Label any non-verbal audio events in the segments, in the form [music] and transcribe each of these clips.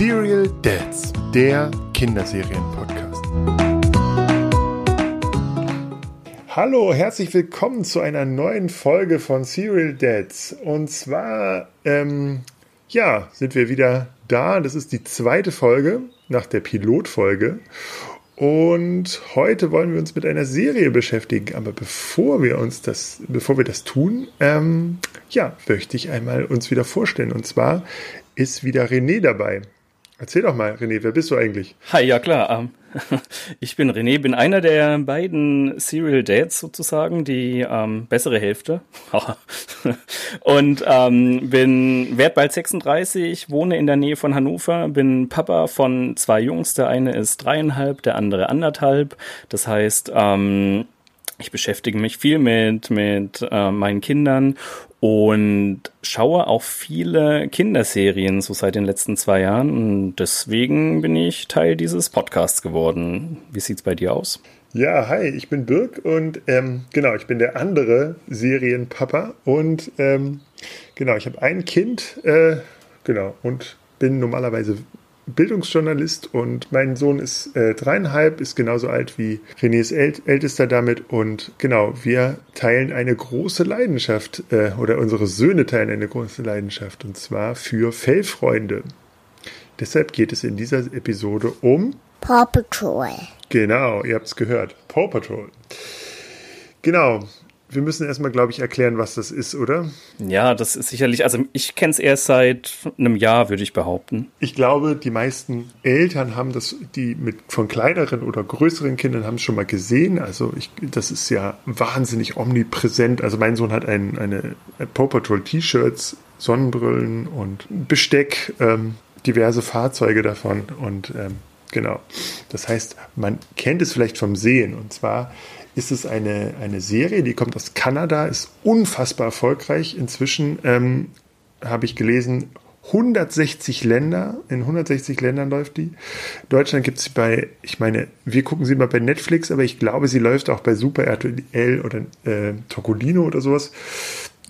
Serial Dads, der Kinderserien-Podcast. Hallo, herzlich willkommen zu einer neuen Folge von Serial Dads. Und zwar, ähm, ja, sind wir wieder da. Das ist die zweite Folge nach der Pilotfolge. Und heute wollen wir uns mit einer Serie beschäftigen. Aber bevor wir uns das, bevor wir das tun, ähm, ja, möchte ich einmal uns wieder vorstellen. Und zwar ist wieder René dabei. Erzähl doch mal, René, wer bist du eigentlich? Hi, ja klar. Ähm, [laughs] ich bin René, bin einer der beiden Serial Dads sozusagen, die ähm, bessere Hälfte. [laughs] und ähm, bin werd bald 36, wohne in der Nähe von Hannover, bin Papa von zwei Jungs. Der eine ist dreieinhalb, der andere anderthalb. Das heißt, ähm, ich beschäftige mich viel mit, mit äh, meinen Kindern und schaue auch viele Kinderserien so seit den letzten zwei Jahren. Und deswegen bin ich Teil dieses Podcasts geworden. Wie sieht's bei dir aus? Ja, hi, ich bin Birg und ähm, genau, ich bin der andere Serienpapa und ähm, genau, ich habe ein Kind, äh, genau, und bin normalerweise Bildungsjournalist und mein Sohn ist äh, dreieinhalb, ist genauso alt wie Renés äl ältester damit und genau, wir teilen eine große Leidenschaft äh, oder unsere Söhne teilen eine große Leidenschaft und zwar für Fellfreunde. Deshalb geht es in dieser Episode um Paw Patrol. Genau, ihr habt es gehört. Paw Patrol. Genau, wir müssen erstmal, glaube ich, erklären, was das ist, oder? Ja, das ist sicherlich, also ich kenne es erst seit einem Jahr, würde ich behaupten. Ich glaube, die meisten Eltern haben das, die mit von kleineren oder größeren Kindern haben es schon mal gesehen. Also ich, das ist ja wahnsinnig omnipräsent. Also mein Sohn hat ein, eine Paw Patrol T-Shirts, Sonnenbrillen und Besteck, ähm, diverse Fahrzeuge davon und ähm, genau. Das heißt, man kennt es vielleicht vom Sehen und zwar ist es eine, eine Serie, die kommt aus Kanada, ist unfassbar erfolgreich. Inzwischen ähm, habe ich gelesen, 160 Länder, in 160 Ländern läuft die. Deutschland gibt es bei, ich meine, wir gucken sie mal bei Netflix, aber ich glaube, sie läuft auch bei Super RTL oder äh, Tokolino oder sowas.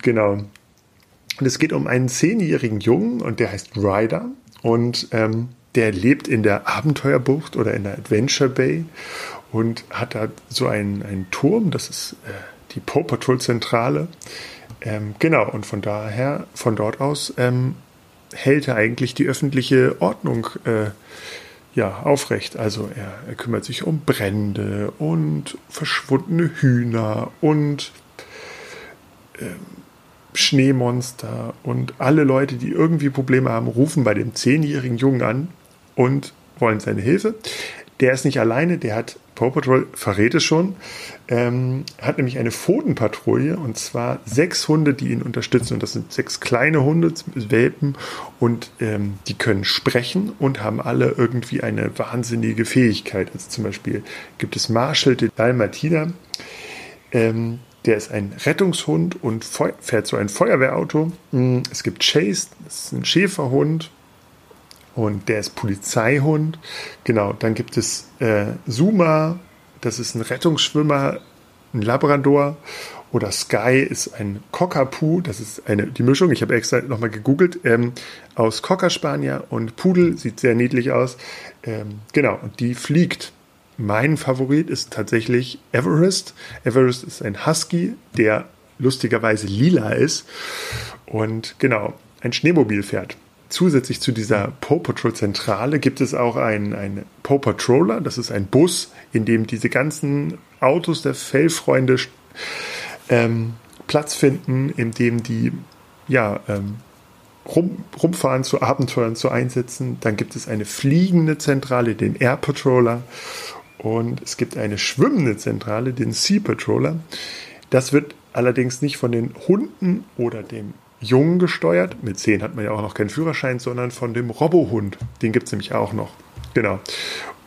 Genau. Und es geht um einen zehnjährigen Jungen und der heißt Ryder und ähm, der lebt in der Abenteuerbucht oder in der Adventure Bay und hat da so einen, einen Turm, das ist äh, die Paw Patrol Zentrale. Ähm, genau, und von daher, von dort aus ähm, hält er eigentlich die öffentliche Ordnung äh, ja, aufrecht. Also er, er, kümmert sich um Brände und verschwundene Hühner und äh, Schneemonster und alle Leute, die irgendwie Probleme haben, rufen bei dem zehnjährigen Jungen an und wollen seine Hilfe. Der ist nicht alleine, der hat Paw Patrol verrät es schon, ähm, hat nämlich eine Pfotenpatrouille und zwar sechs Hunde, die ihn unterstützen. Und das sind sechs kleine Hunde, Welpen und ähm, die können sprechen und haben alle irgendwie eine wahnsinnige Fähigkeit. Also zum Beispiel gibt es Marshall de Dalmatina, ähm, der ist ein Rettungshund und fährt so ein Feuerwehrauto. Hm, es gibt Chase, das ist ein Schäferhund und der ist Polizeihund. Genau, dann gibt es äh, Suma, das ist ein Rettungsschwimmer, ein Labrador. Oder Sky ist ein Cockapoo, das ist eine, die Mischung, ich habe extra nochmal gegoogelt, ähm, aus Cocker Spanier und Pudel, sieht sehr niedlich aus. Ähm, genau, und die fliegt. Mein Favorit ist tatsächlich Everest. Everest ist ein Husky, der lustigerweise lila ist und genau, ein Schneemobil fährt zusätzlich zu dieser Paw Patrol Zentrale gibt es auch einen, einen Paw Patroller. Das ist ein Bus, in dem diese ganzen Autos der Fellfreunde ähm, Platz finden, in dem die ja, ähm, rum, rumfahren zu Abenteuern, zu Einsätzen. Dann gibt es eine fliegende Zentrale, den Air Patroller. Und es gibt eine schwimmende Zentrale, den Sea Patroller. Das wird allerdings nicht von den Hunden oder dem Jungen gesteuert. Mit 10 hat man ja auch noch keinen Führerschein, sondern von dem Robohund. Den gibt es nämlich auch noch. Genau.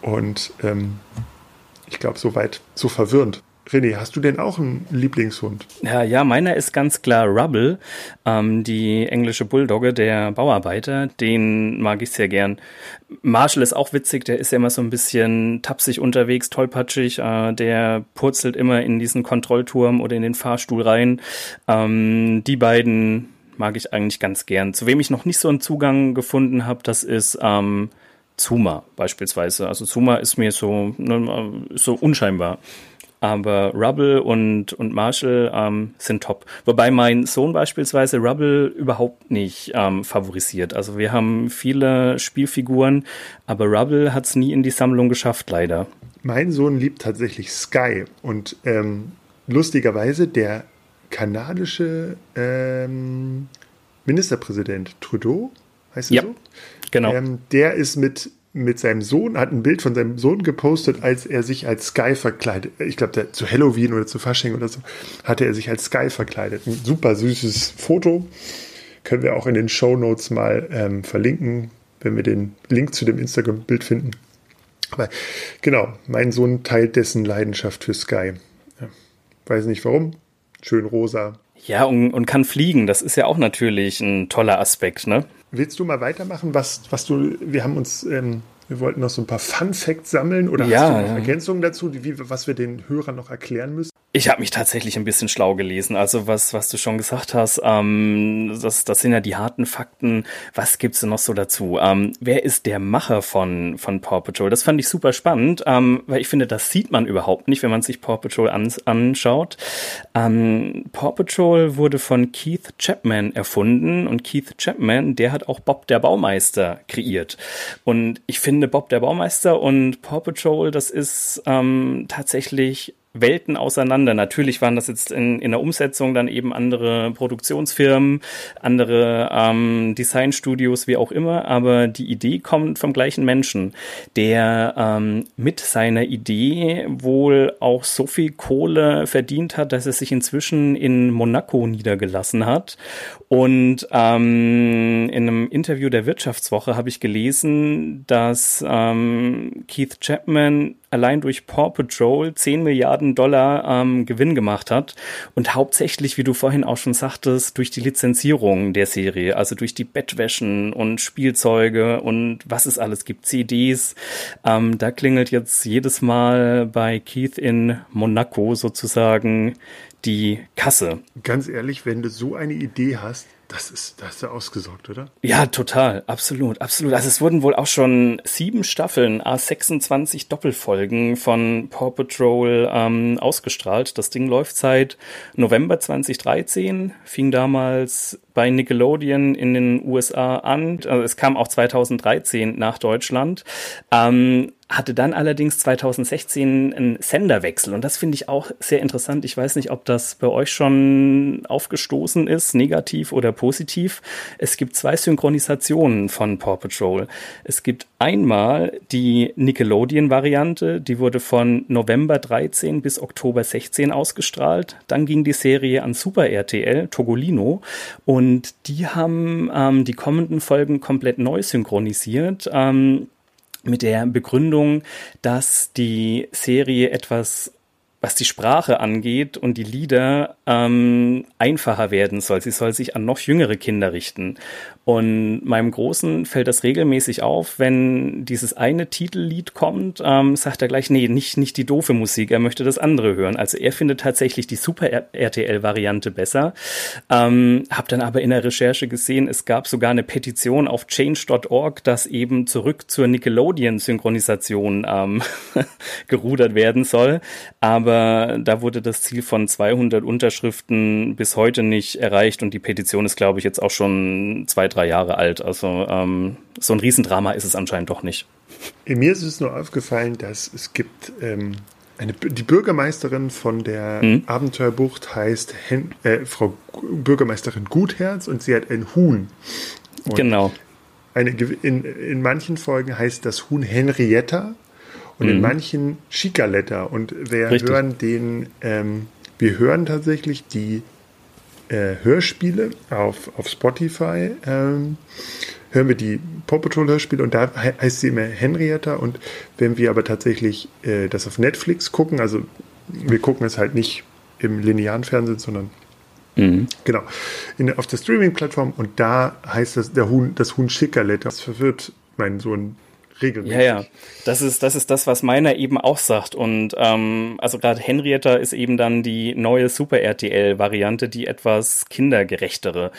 Und ähm, ich glaube, soweit so verwirrend. René, hast du denn auch einen Lieblingshund? Ja, ja, meiner ist ganz klar Rubble, ähm, die englische Bulldogge der Bauarbeiter. Den mag ich sehr gern. Marshall ist auch witzig, der ist ja immer so ein bisschen tapsig unterwegs, tollpatschig. Äh, der purzelt immer in diesen Kontrollturm oder in den Fahrstuhl rein. Ähm, die beiden mag ich eigentlich ganz gern. Zu wem ich noch nicht so einen Zugang gefunden habe, das ist ähm, Zuma beispielsweise. Also Zuma ist mir so, ne, so unscheinbar. Aber Rubble und, und Marshall ähm, sind top. Wobei mein Sohn beispielsweise Rubble überhaupt nicht ähm, favorisiert. Also wir haben viele Spielfiguren, aber Rubble hat es nie in die Sammlung geschafft, leider. Mein Sohn liebt tatsächlich Sky und ähm, lustigerweise der kanadische ähm, Ministerpräsident Trudeau, heißt er ja, so? Genau. Ähm, der ist mit mit seinem Sohn, hat ein Bild von seinem Sohn gepostet, als er sich als Sky verkleidet. Ich glaube, zu Halloween oder zu Fasching oder so, hatte er sich als Sky verkleidet. Ein super süßes Foto. Können wir auch in den Show Notes mal ähm, verlinken, wenn wir den Link zu dem Instagram-Bild finden. Aber genau, mein Sohn teilt dessen Leidenschaft für Sky. Ja, weiß nicht warum. Schön rosa. Ja, und, und kann fliegen. Das ist ja auch natürlich ein toller Aspekt, ne? Willst du mal weitermachen, was, was du, wir haben uns, ähm, wir wollten noch so ein paar Fun Facts sammeln oder ja, hast du noch ja. Ergänzungen dazu, wie, was wir den Hörern noch erklären müssen? Ich habe mich tatsächlich ein bisschen schlau gelesen. Also was, was du schon gesagt hast, ähm, das, das sind ja die harten Fakten. Was gibt's denn noch so dazu? Ähm, wer ist der Macher von, von Paw Patrol? Das fand ich super spannend, ähm, weil ich finde, das sieht man überhaupt nicht, wenn man sich Paw Patrol an, anschaut. Ähm, Paw Patrol wurde von Keith Chapman erfunden und Keith Chapman, der hat auch Bob der Baumeister kreiert. Und ich finde, Bob der Baumeister und Paw Patrol, das ist ähm, tatsächlich Welten auseinander. Natürlich waren das jetzt in, in der Umsetzung dann eben andere Produktionsfirmen, andere ähm, Designstudios, wie auch immer, aber die Idee kommt vom gleichen Menschen, der ähm, mit seiner Idee wohl auch so viel Kohle verdient hat, dass er sich inzwischen in Monaco niedergelassen hat. Und ähm, in einem Interview der Wirtschaftswoche habe ich gelesen, dass ähm, Keith Chapman allein durch Paw Patrol 10 Milliarden Dollar ähm, Gewinn gemacht hat und hauptsächlich, wie du vorhin auch schon sagtest, durch die Lizenzierung der Serie, also durch die Bettwäschen und Spielzeuge und was es alles gibt, CDs. Ähm, da klingelt jetzt jedes Mal bei Keith in Monaco sozusagen die Kasse. Ganz ehrlich, wenn du so eine Idee hast, das ist, das ist ja ausgesorgt, oder? Ja, total, absolut, absolut. Also es wurden wohl auch schon sieben Staffeln, A26 Doppelfolgen von Paw Patrol ähm, ausgestrahlt. Das Ding läuft seit November 2013, fing damals bei Nickelodeon in den USA an. Also es kam auch 2013 nach Deutschland. Ähm, hatte dann allerdings 2016 einen Senderwechsel und das finde ich auch sehr interessant. Ich weiß nicht, ob das bei euch schon aufgestoßen ist, negativ oder positiv. Es gibt zwei Synchronisationen von Paw Patrol. Es gibt einmal die Nickelodeon-Variante, die wurde von November 13 bis Oktober 16 ausgestrahlt. Dann ging die Serie an Super RTL, Togolino, und die haben ähm, die kommenden Folgen komplett neu synchronisiert. Ähm, mit der Begründung, dass die Serie etwas was die Sprache angeht und die Lieder ähm, einfacher werden soll. Sie soll sich an noch jüngere Kinder richten. Und meinem Großen fällt das regelmäßig auf, wenn dieses eine Titellied kommt, ähm, sagt er gleich, nee, nicht, nicht die doofe Musik, er möchte das andere hören. Also er findet tatsächlich die Super-RTL-Variante besser. Ähm, hab dann aber in der Recherche gesehen, es gab sogar eine Petition auf change.org, dass eben zurück zur Nickelodeon-Synchronisation ähm, [laughs] gerudert werden soll. Aber da wurde das Ziel von 200 Unterschriften bis heute nicht erreicht und die Petition ist, glaube ich, jetzt auch schon zwei, drei Jahre alt. Also ähm, so ein Riesendrama ist es anscheinend doch nicht. Mir ist es nur aufgefallen, dass es gibt ähm, eine, die Bürgermeisterin von der mhm. Abenteuerbucht heißt Hen, äh, Frau Bürgermeisterin Gutherz und sie hat ein Huhn. Und genau. Eine, in, in manchen Folgen heißt das Huhn Henrietta und mhm. in manchen Chicaletta. Und wir Richtig. hören den, ähm, wir hören tatsächlich die äh, Hörspiele auf, auf Spotify. Ähm, hören wir die Paw Patrol Hörspiele und da he heißt sie immer Henrietta. Und wenn wir aber tatsächlich äh, das auf Netflix gucken, also wir gucken es halt nicht im linearen Fernsehen, sondern Mhm. Genau. In, auf der Streaming-Plattform und da heißt das der Huhn, das Huhn Schickerletter. Das verwirrt meinen Sohn regelmäßig. Ja, ja. Das ist, das ist das, was meiner eben auch sagt. Und ähm, also gerade Henrietta ist eben dann die neue Super RTL-Variante, die etwas kindergerechtere.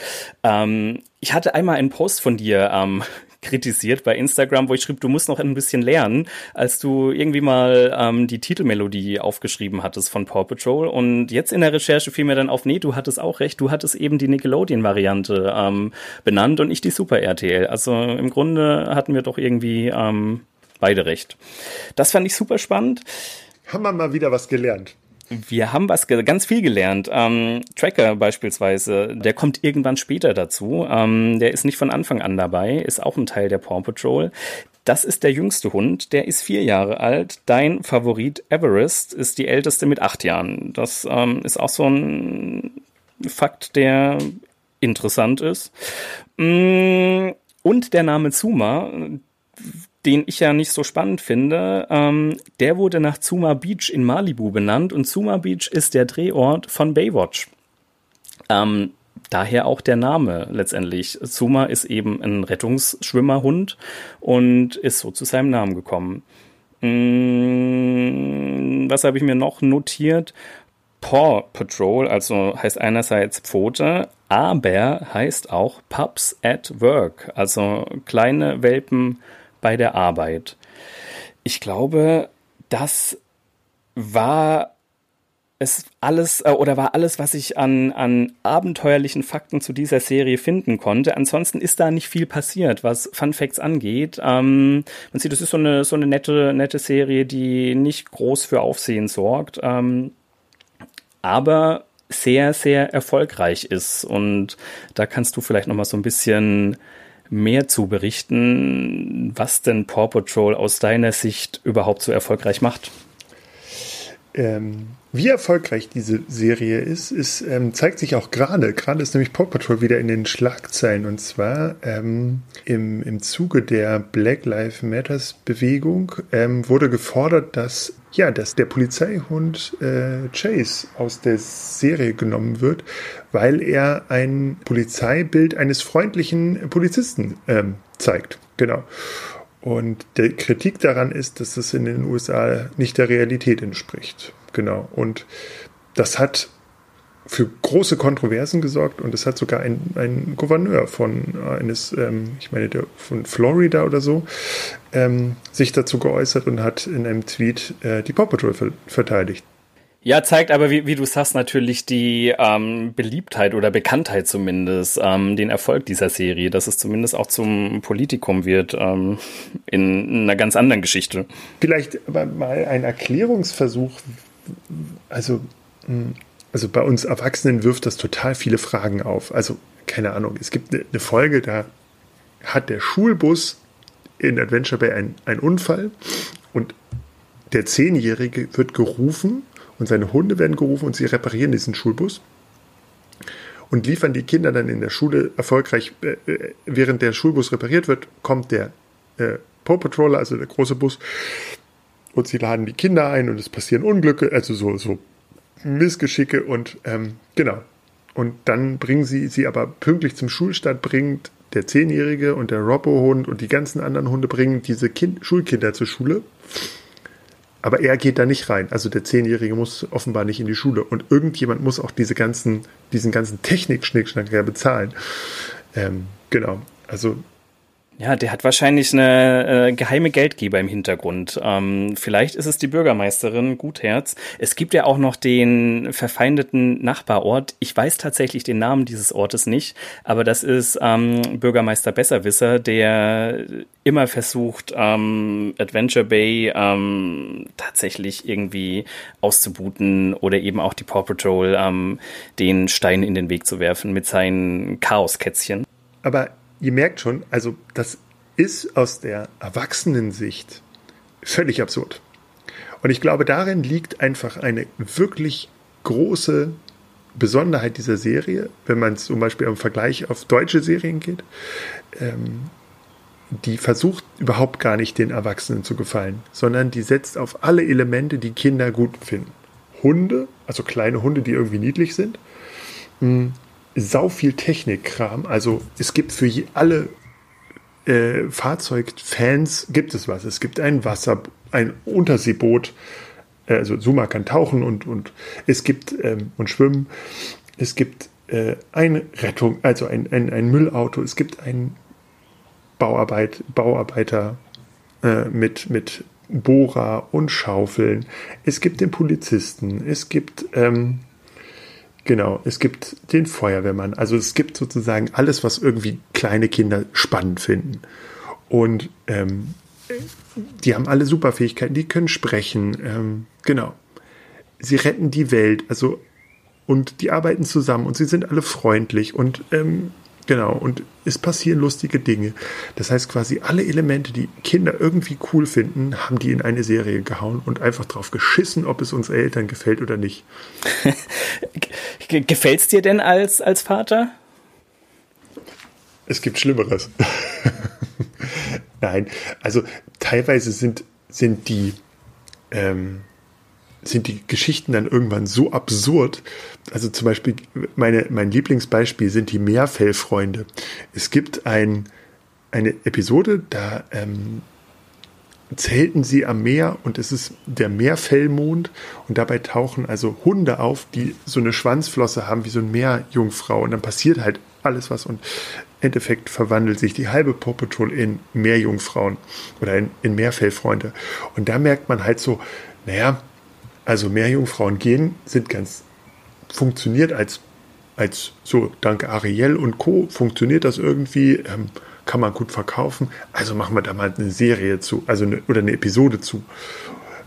Ähm, ich hatte einmal einen Post von dir ähm, kritisiert bei Instagram, wo ich schrieb, du musst noch ein bisschen lernen, als du irgendwie mal ähm, die Titelmelodie aufgeschrieben hattest von Paw Patrol. Und jetzt in der Recherche fiel mir dann auf, nee, du hattest auch recht, du hattest eben die Nickelodeon-Variante ähm, benannt und ich die Super RTL. Also im Grunde hatten wir doch irgendwie ähm, beide recht. Das fand ich super spannend. Haben wir mal wieder was gelernt. Wir haben was ganz viel gelernt. Ähm, Tracker beispielsweise, der kommt irgendwann später dazu. Ähm, der ist nicht von Anfang an dabei, ist auch ein Teil der Paw Patrol. Das ist der jüngste Hund, der ist vier Jahre alt. Dein Favorit Everest ist die älteste mit acht Jahren. Das ähm, ist auch so ein Fakt, der interessant ist. Mm, und der Name Zuma, den ich ja nicht so spannend finde, ähm, der wurde nach Zuma Beach in Malibu benannt und Zuma Beach ist der Drehort von Baywatch. Ähm, daher auch der Name letztendlich. Zuma ist eben ein Rettungsschwimmerhund und ist so zu seinem Namen gekommen. Hm, was habe ich mir noch notiert? Paw Patrol, also heißt einerseits Pfote, aber heißt auch Pups at Work, also kleine Welpen bei der Arbeit. Ich glaube, das war es alles äh, oder war alles, was ich an, an abenteuerlichen Fakten zu dieser Serie finden konnte. Ansonsten ist da nicht viel passiert, was Fun Facts angeht. Ähm, man sieht, es ist so eine, so eine nette, nette Serie, die nicht groß für Aufsehen sorgt, ähm, aber sehr, sehr erfolgreich ist. Und da kannst du vielleicht noch mal so ein bisschen mehr zu berichten, was denn Paw Patrol aus deiner Sicht überhaupt so erfolgreich macht. Ähm, wie erfolgreich diese Serie ist, ist ähm, zeigt sich auch gerade. Gerade ist nämlich Paw Patrol wieder in den Schlagzeilen. Und zwar ähm, im, im Zuge der Black Lives Matters Bewegung ähm, wurde gefordert, dass ja, dass der Polizeihund äh, Chase aus der Serie genommen wird, weil er ein Polizeibild eines freundlichen Polizisten ähm, zeigt. Genau. Und die Kritik daran ist, dass es in den USA nicht der Realität entspricht. Genau. Und das hat für große Kontroversen gesorgt und es hat sogar ein, ein Gouverneur von eines, ähm, ich meine, der, von Florida oder so, ähm, sich dazu geäußert und hat in einem Tweet äh, die Paw Patrol ver verteidigt. Ja, zeigt aber, wie, wie du sagst, natürlich die ähm, Beliebtheit oder Bekanntheit zumindest, ähm, den Erfolg dieser Serie, dass es zumindest auch zum Politikum wird ähm, in einer ganz anderen Geschichte. Vielleicht aber mal ein Erklärungsversuch, also hm, also bei uns Erwachsenen wirft das total viele Fragen auf. Also keine Ahnung, es gibt eine Folge, da hat der Schulbus in Adventure Bay einen Unfall und der Zehnjährige wird gerufen und seine Hunde werden gerufen und sie reparieren diesen Schulbus und liefern die Kinder dann in der Schule erfolgreich. Äh, äh, während der Schulbus repariert wird, kommt der äh, Paw Patroller, also der große Bus, und sie laden die Kinder ein und es passieren Unglücke, also so, so Missgeschicke und ähm, genau. Und dann bringen sie sie aber pünktlich zum Schulstart, bringt der Zehnjährige und der Robbo-Hund und die ganzen anderen Hunde bringen diese kind Schulkinder zur Schule. Aber er geht da nicht rein. Also der Zehnjährige muss offenbar nicht in die Schule. Und irgendjemand muss auch diese ganzen, diesen ganzen Technik-Schnickschnack ja bezahlen. Ähm, genau. Also ja, der hat wahrscheinlich eine äh, geheime Geldgeber im Hintergrund. Ähm, vielleicht ist es die Bürgermeisterin Gutherz. Es gibt ja auch noch den verfeindeten Nachbarort. Ich weiß tatsächlich den Namen dieses Ortes nicht, aber das ist ähm, Bürgermeister Besserwisser, der immer versucht, ähm, Adventure Bay ähm, tatsächlich irgendwie auszubuten oder eben auch die Paw Patrol ähm, den Stein in den Weg zu werfen mit seinen Chaoskätzchen. Aber ihr merkt schon, also das ist aus der Erwachsenensicht völlig absurd. Und ich glaube, darin liegt einfach eine wirklich große Besonderheit dieser Serie, wenn man zum Beispiel im Vergleich auf deutsche Serien geht, ähm, die versucht überhaupt gar nicht den Erwachsenen zu gefallen, sondern die setzt auf alle Elemente, die Kinder gut finden. Hunde, also kleine Hunde, die irgendwie niedlich sind, sau viel Technikkram. Also es gibt für alle äh, Fahrzeugfans gibt es was. Es gibt ein Wasser, ein Unterseeboot. Äh, also Suma kann tauchen und, und es gibt ähm, und schwimmen. Es gibt äh, eine Rettung, also ein, ein, ein Müllauto. Es gibt einen Bauarbeit, Bauarbeiter äh, mit, mit Bohrer und Schaufeln. Es gibt den Polizisten. Es gibt ähm, Genau, es gibt den Feuerwehrmann. Also es gibt sozusagen alles, was irgendwie kleine Kinder spannend finden. Und ähm, die haben alle Superfähigkeiten, die können sprechen. Ähm, genau. Sie retten die Welt. Also und die arbeiten zusammen und sie sind alle freundlich und ähm, Genau, und es passieren lustige Dinge. Das heißt quasi alle Elemente, die Kinder irgendwie cool finden, haben die in eine Serie gehauen und einfach drauf geschissen, ob es uns Eltern gefällt oder nicht. [laughs] Gefällt es dir denn als, als Vater? Es gibt Schlimmeres. [laughs] Nein, also teilweise sind, sind die ähm, sind die Geschichten dann irgendwann so absurd. Also zum Beispiel, meine, mein Lieblingsbeispiel sind die Meerfellfreunde. Es gibt ein, eine Episode, da ähm, zelten sie am Meer und es ist der Meerfellmond und dabei tauchen also Hunde auf, die so eine Schwanzflosse haben wie so eine Meerjungfrau und dann passiert halt alles was und im Endeffekt verwandelt sich die halbe Paw Patrol in Meerjungfrauen oder in, in Meerfellfreunde und da merkt man halt so, naja, also Meerjungfrauen gehen, sind ganz funktioniert als, als so dank Ariel und Co. funktioniert das irgendwie, ähm, kann man gut verkaufen. Also machen wir da mal eine Serie zu, also eine, oder eine Episode zu.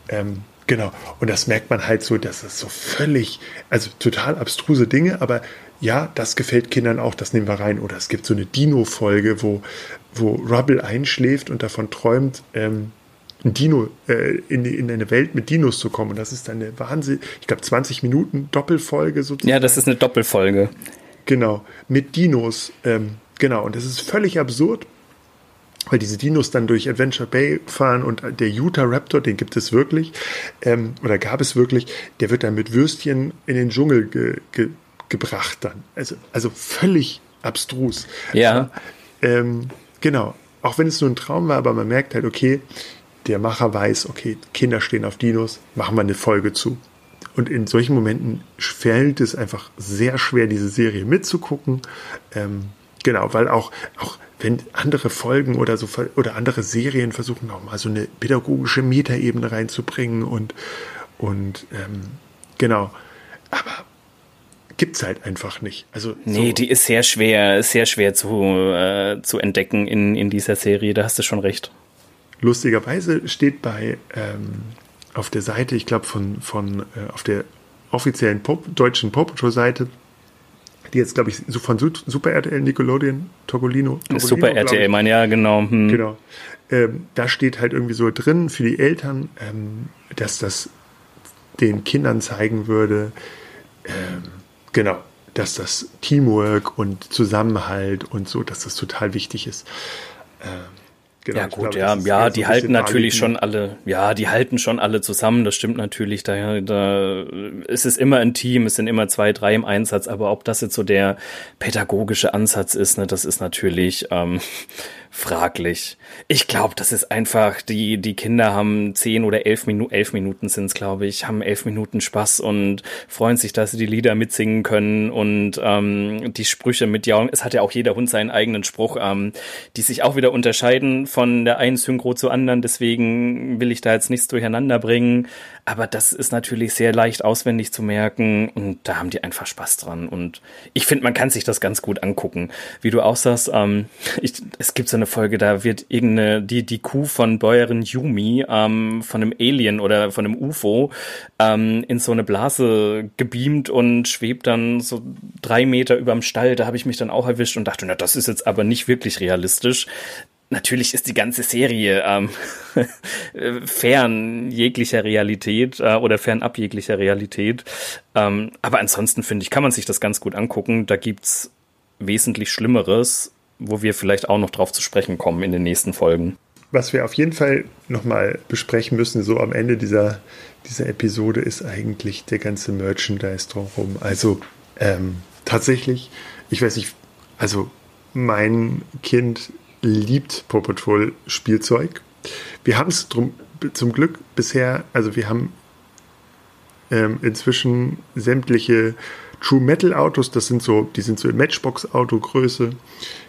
Ähm, genau. Und das merkt man halt so, dass das so völlig, also total abstruse Dinge, aber ja, das gefällt Kindern auch, das nehmen wir rein. Oder es gibt so eine Dino-Folge, wo, wo Rubble einschläft und davon träumt, ähm, ein Dino, äh, in, in eine Welt mit Dinos zu kommen. Und das ist eine Wahnsinn, ich glaube 20 Minuten Doppelfolge sozusagen. Ja, das ist eine Doppelfolge. Genau, mit Dinos. Ähm, genau, und das ist völlig absurd, weil diese Dinos dann durch Adventure Bay fahren und der Utah Raptor, den gibt es wirklich, ähm, oder gab es wirklich, der wird dann mit Würstchen in den Dschungel ge, ge, gebracht dann. Also, also völlig abstrus. Ja. Ähm, genau. Auch wenn es nur ein Traum war, aber man merkt halt, okay, der Macher weiß, okay, Kinder stehen auf Dinos, machen wir eine Folge zu. Und in solchen Momenten fällt es einfach sehr schwer, diese Serie mitzugucken. Ähm, genau, weil auch, auch wenn andere Folgen oder so oder andere Serien versuchen, auch mal so eine pädagogische Metaebene reinzubringen und, und ähm, genau. Aber gibt es halt einfach nicht. Also nee, so. die ist sehr schwer, sehr schwer zu, äh, zu entdecken in, in dieser Serie. Da hast du schon recht. Lustigerweise steht bei ähm, auf der Seite, ich glaube von, von äh, auf der offiziellen Pop, deutschen Pop Seite, die jetzt glaube ich so von Super RTL Nickelodeon Togolino, Togolino Super RTL, mein ja genau. Hm. Genau. Ähm, da steht halt irgendwie so drin für die Eltern, ähm, dass das den Kindern zeigen würde, ähm, genau, dass das Teamwork und Zusammenhalt und so, dass das total wichtig ist. Ähm, Genau, ja gut, glaube, ja, ja, die so halten natürlich schon alle, ja, die halten schon alle zusammen, das stimmt natürlich, da, da ist es immer ein Team, es sind immer zwei, drei im Einsatz, aber ob das jetzt so der pädagogische Ansatz ist, ne, das ist natürlich ähm, fraglich. Ich glaube, das ist einfach, die, die Kinder haben zehn oder elf Minuten, elf Minuten sind's, glaube ich, haben elf Minuten Spaß und freuen sich, dass sie die Lieder mitsingen können und ähm, die Sprüche mit ja, es hat ja auch jeder Hund seinen eigenen Spruch, ähm, die sich auch wieder unterscheiden von der einen Synchro zur anderen, deswegen will ich da jetzt nichts durcheinander bringen. Aber das ist natürlich sehr leicht auswendig zu merken und da haben die einfach Spaß dran. Und ich finde, man kann sich das ganz gut angucken. Wie du auch sagst, ähm, ich, es gibt so eine Folge, da wird irgendeine, die, die Kuh von Bäuerin Yumi ähm, von einem Alien oder von einem UFO ähm, in so eine Blase gebeamt und schwebt dann so drei Meter überm Stall. Da habe ich mich dann auch erwischt und dachte, na, das ist jetzt aber nicht wirklich realistisch natürlich ist die ganze Serie ähm, [laughs] fern jeglicher Realität äh, oder fernab jeglicher Realität. Ähm, aber ansonsten finde ich, kann man sich das ganz gut angucken. Da gibt's wesentlich Schlimmeres, wo wir vielleicht auch noch drauf zu sprechen kommen in den nächsten Folgen. Was wir auf jeden Fall nochmal besprechen müssen, so am Ende dieser, dieser Episode, ist eigentlich der ganze Merchandise drumherum. Also ähm, tatsächlich, ich weiß nicht, also mein Kind liebt Paw Patrol Spielzeug. Wir haben es zum Glück bisher, also wir haben ähm, inzwischen sämtliche True Metal Autos, das sind so, die sind so in Matchbox Auto Größe.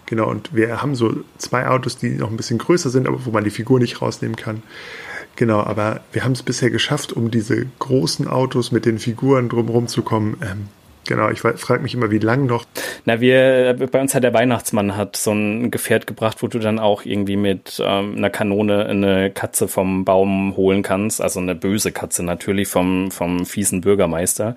Genau, und wir haben so zwei Autos, die noch ein bisschen größer sind, aber wo man die Figur nicht rausnehmen kann. Genau, aber wir haben es bisher geschafft, um diese großen Autos mit den Figuren drumherum zu kommen, ähm, Genau, ich frage mich immer, wie lang noch. Na, wir, bei uns hat der Weihnachtsmann hat so ein Gefährt gebracht, wo du dann auch irgendwie mit ähm, einer Kanone eine Katze vom Baum holen kannst. Also eine böse Katze natürlich vom, vom fiesen Bürgermeister.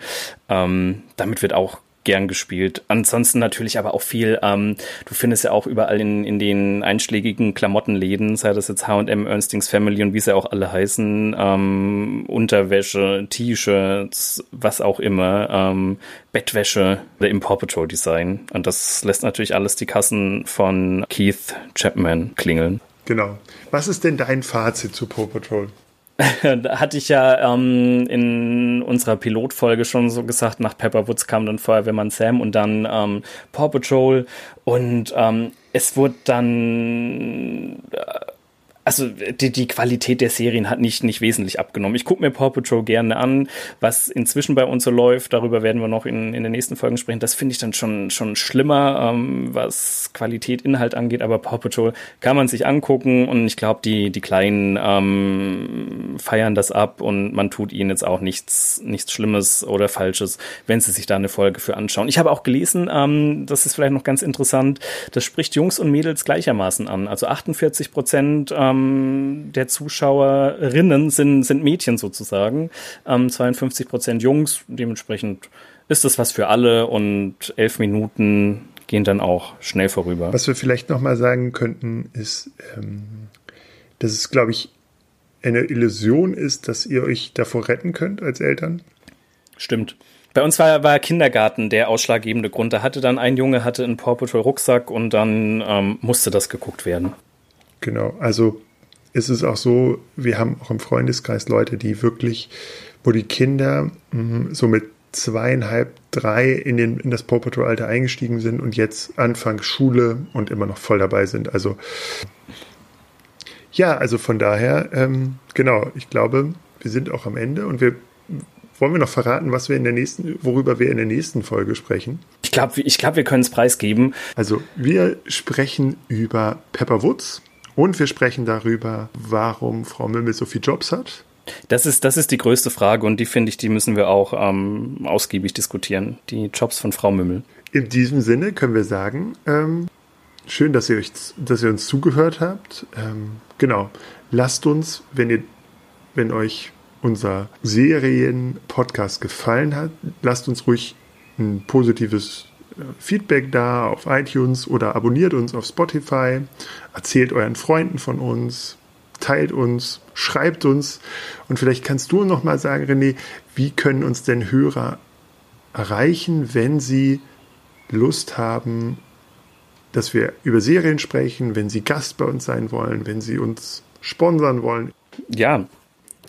Ähm, damit wird auch gern gespielt. Ansonsten natürlich aber auch viel, ähm, du findest ja auch überall in, in den einschlägigen Klamottenläden, sei das jetzt H&M, Ernstings Family und wie sie auch alle heißen, ähm, Unterwäsche, T-Shirts, was auch immer, ähm, Bettwäsche, der im Paw Patrol Design. Und das lässt natürlich alles die Kassen von Keith Chapman klingeln. Genau. Was ist denn dein Fazit zu Paw Patrol? [laughs] hatte ich ja ähm, in unserer Pilotfolge schon so gesagt, nach Pepperwoods kam dann Feuerwehrmann Sam und dann ähm, Paw Patrol. Und ähm, es wurde dann äh, also die, die Qualität der Serien hat nicht, nicht wesentlich abgenommen. Ich gucke mir Paw Patrol gerne an, was inzwischen bei uns so läuft. Darüber werden wir noch in, in den nächsten Folgen sprechen. Das finde ich dann schon, schon schlimmer, ähm, was Qualität, Inhalt angeht. Aber Paw Patrol kann man sich angucken und ich glaube, die, die Kleinen ähm, feiern das ab und man tut ihnen jetzt auch nichts, nichts Schlimmes oder Falsches, wenn sie sich da eine Folge für anschauen. Ich habe auch gelesen, ähm, das ist vielleicht noch ganz interessant, das spricht Jungs und Mädels gleichermaßen an. Also 48 Prozent ähm, ähm, der Zuschauerinnen sind, sind Mädchen sozusagen. Ähm, 52 Prozent Jungs. Dementsprechend ist das was für alle und elf Minuten gehen dann auch schnell vorüber. Was wir vielleicht nochmal sagen könnten, ist, ähm, dass es, glaube ich, eine Illusion ist, dass ihr euch davor retten könnt als Eltern. Stimmt. Bei uns war, war Kindergarten der ausschlaggebende Grund. Da hatte dann ein Junge hatte einen Paw Patrol Rucksack und dann ähm, musste das geguckt werden. Genau, also ist es auch so, wir haben auch im Freundeskreis Leute, die wirklich, wo die Kinder mh, so mit zweieinhalb, drei in, den, in das Paw Patrol Alter eingestiegen sind und jetzt Anfang Schule und immer noch voll dabei sind. Also ja, also von daher, ähm, genau, ich glaube, wir sind auch am Ende und wir wollen wir noch verraten, was wir in der nächsten, worüber wir in der nächsten Folge sprechen? Ich glaube, ich glaub, wir können es preisgeben. Also wir sprechen über Pepper Woods und wir sprechen darüber, warum Frau Mümmel so viele Jobs hat. Das ist, das ist die größte Frage und die finde ich, die müssen wir auch ähm, ausgiebig diskutieren. Die Jobs von Frau Mümmel. In diesem Sinne können wir sagen, ähm, schön, dass ihr, euch, dass ihr uns zugehört habt. Ähm, genau. Lasst uns, wenn ihr, wenn euch unser Serien-Podcast gefallen hat, lasst uns ruhig ein positives Feedback da auf iTunes oder abonniert uns auf Spotify, erzählt euren Freunden von uns, teilt uns, schreibt uns und vielleicht kannst du noch mal sagen, René, wie können uns denn Hörer erreichen, wenn sie Lust haben, dass wir über Serien sprechen, wenn sie Gast bei uns sein wollen, wenn sie uns sponsern wollen. Ja,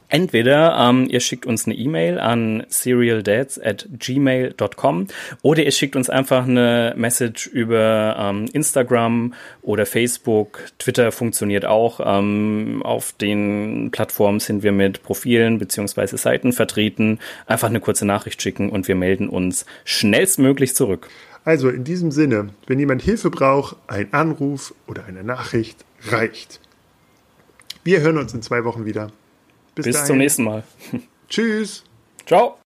Entweder ähm, ihr schickt uns eine E-Mail an serialdads at gmail.com oder ihr schickt uns einfach eine Message über ähm, Instagram oder Facebook. Twitter funktioniert auch. Ähm, auf den Plattformen sind wir mit Profilen beziehungsweise Seiten vertreten. Einfach eine kurze Nachricht schicken und wir melden uns schnellstmöglich zurück. Also in diesem Sinne, wenn jemand Hilfe braucht, ein Anruf oder eine Nachricht reicht. Wir hören uns in zwei Wochen wieder. Bis, Bis zum nächsten Mal. Tschüss. Ciao.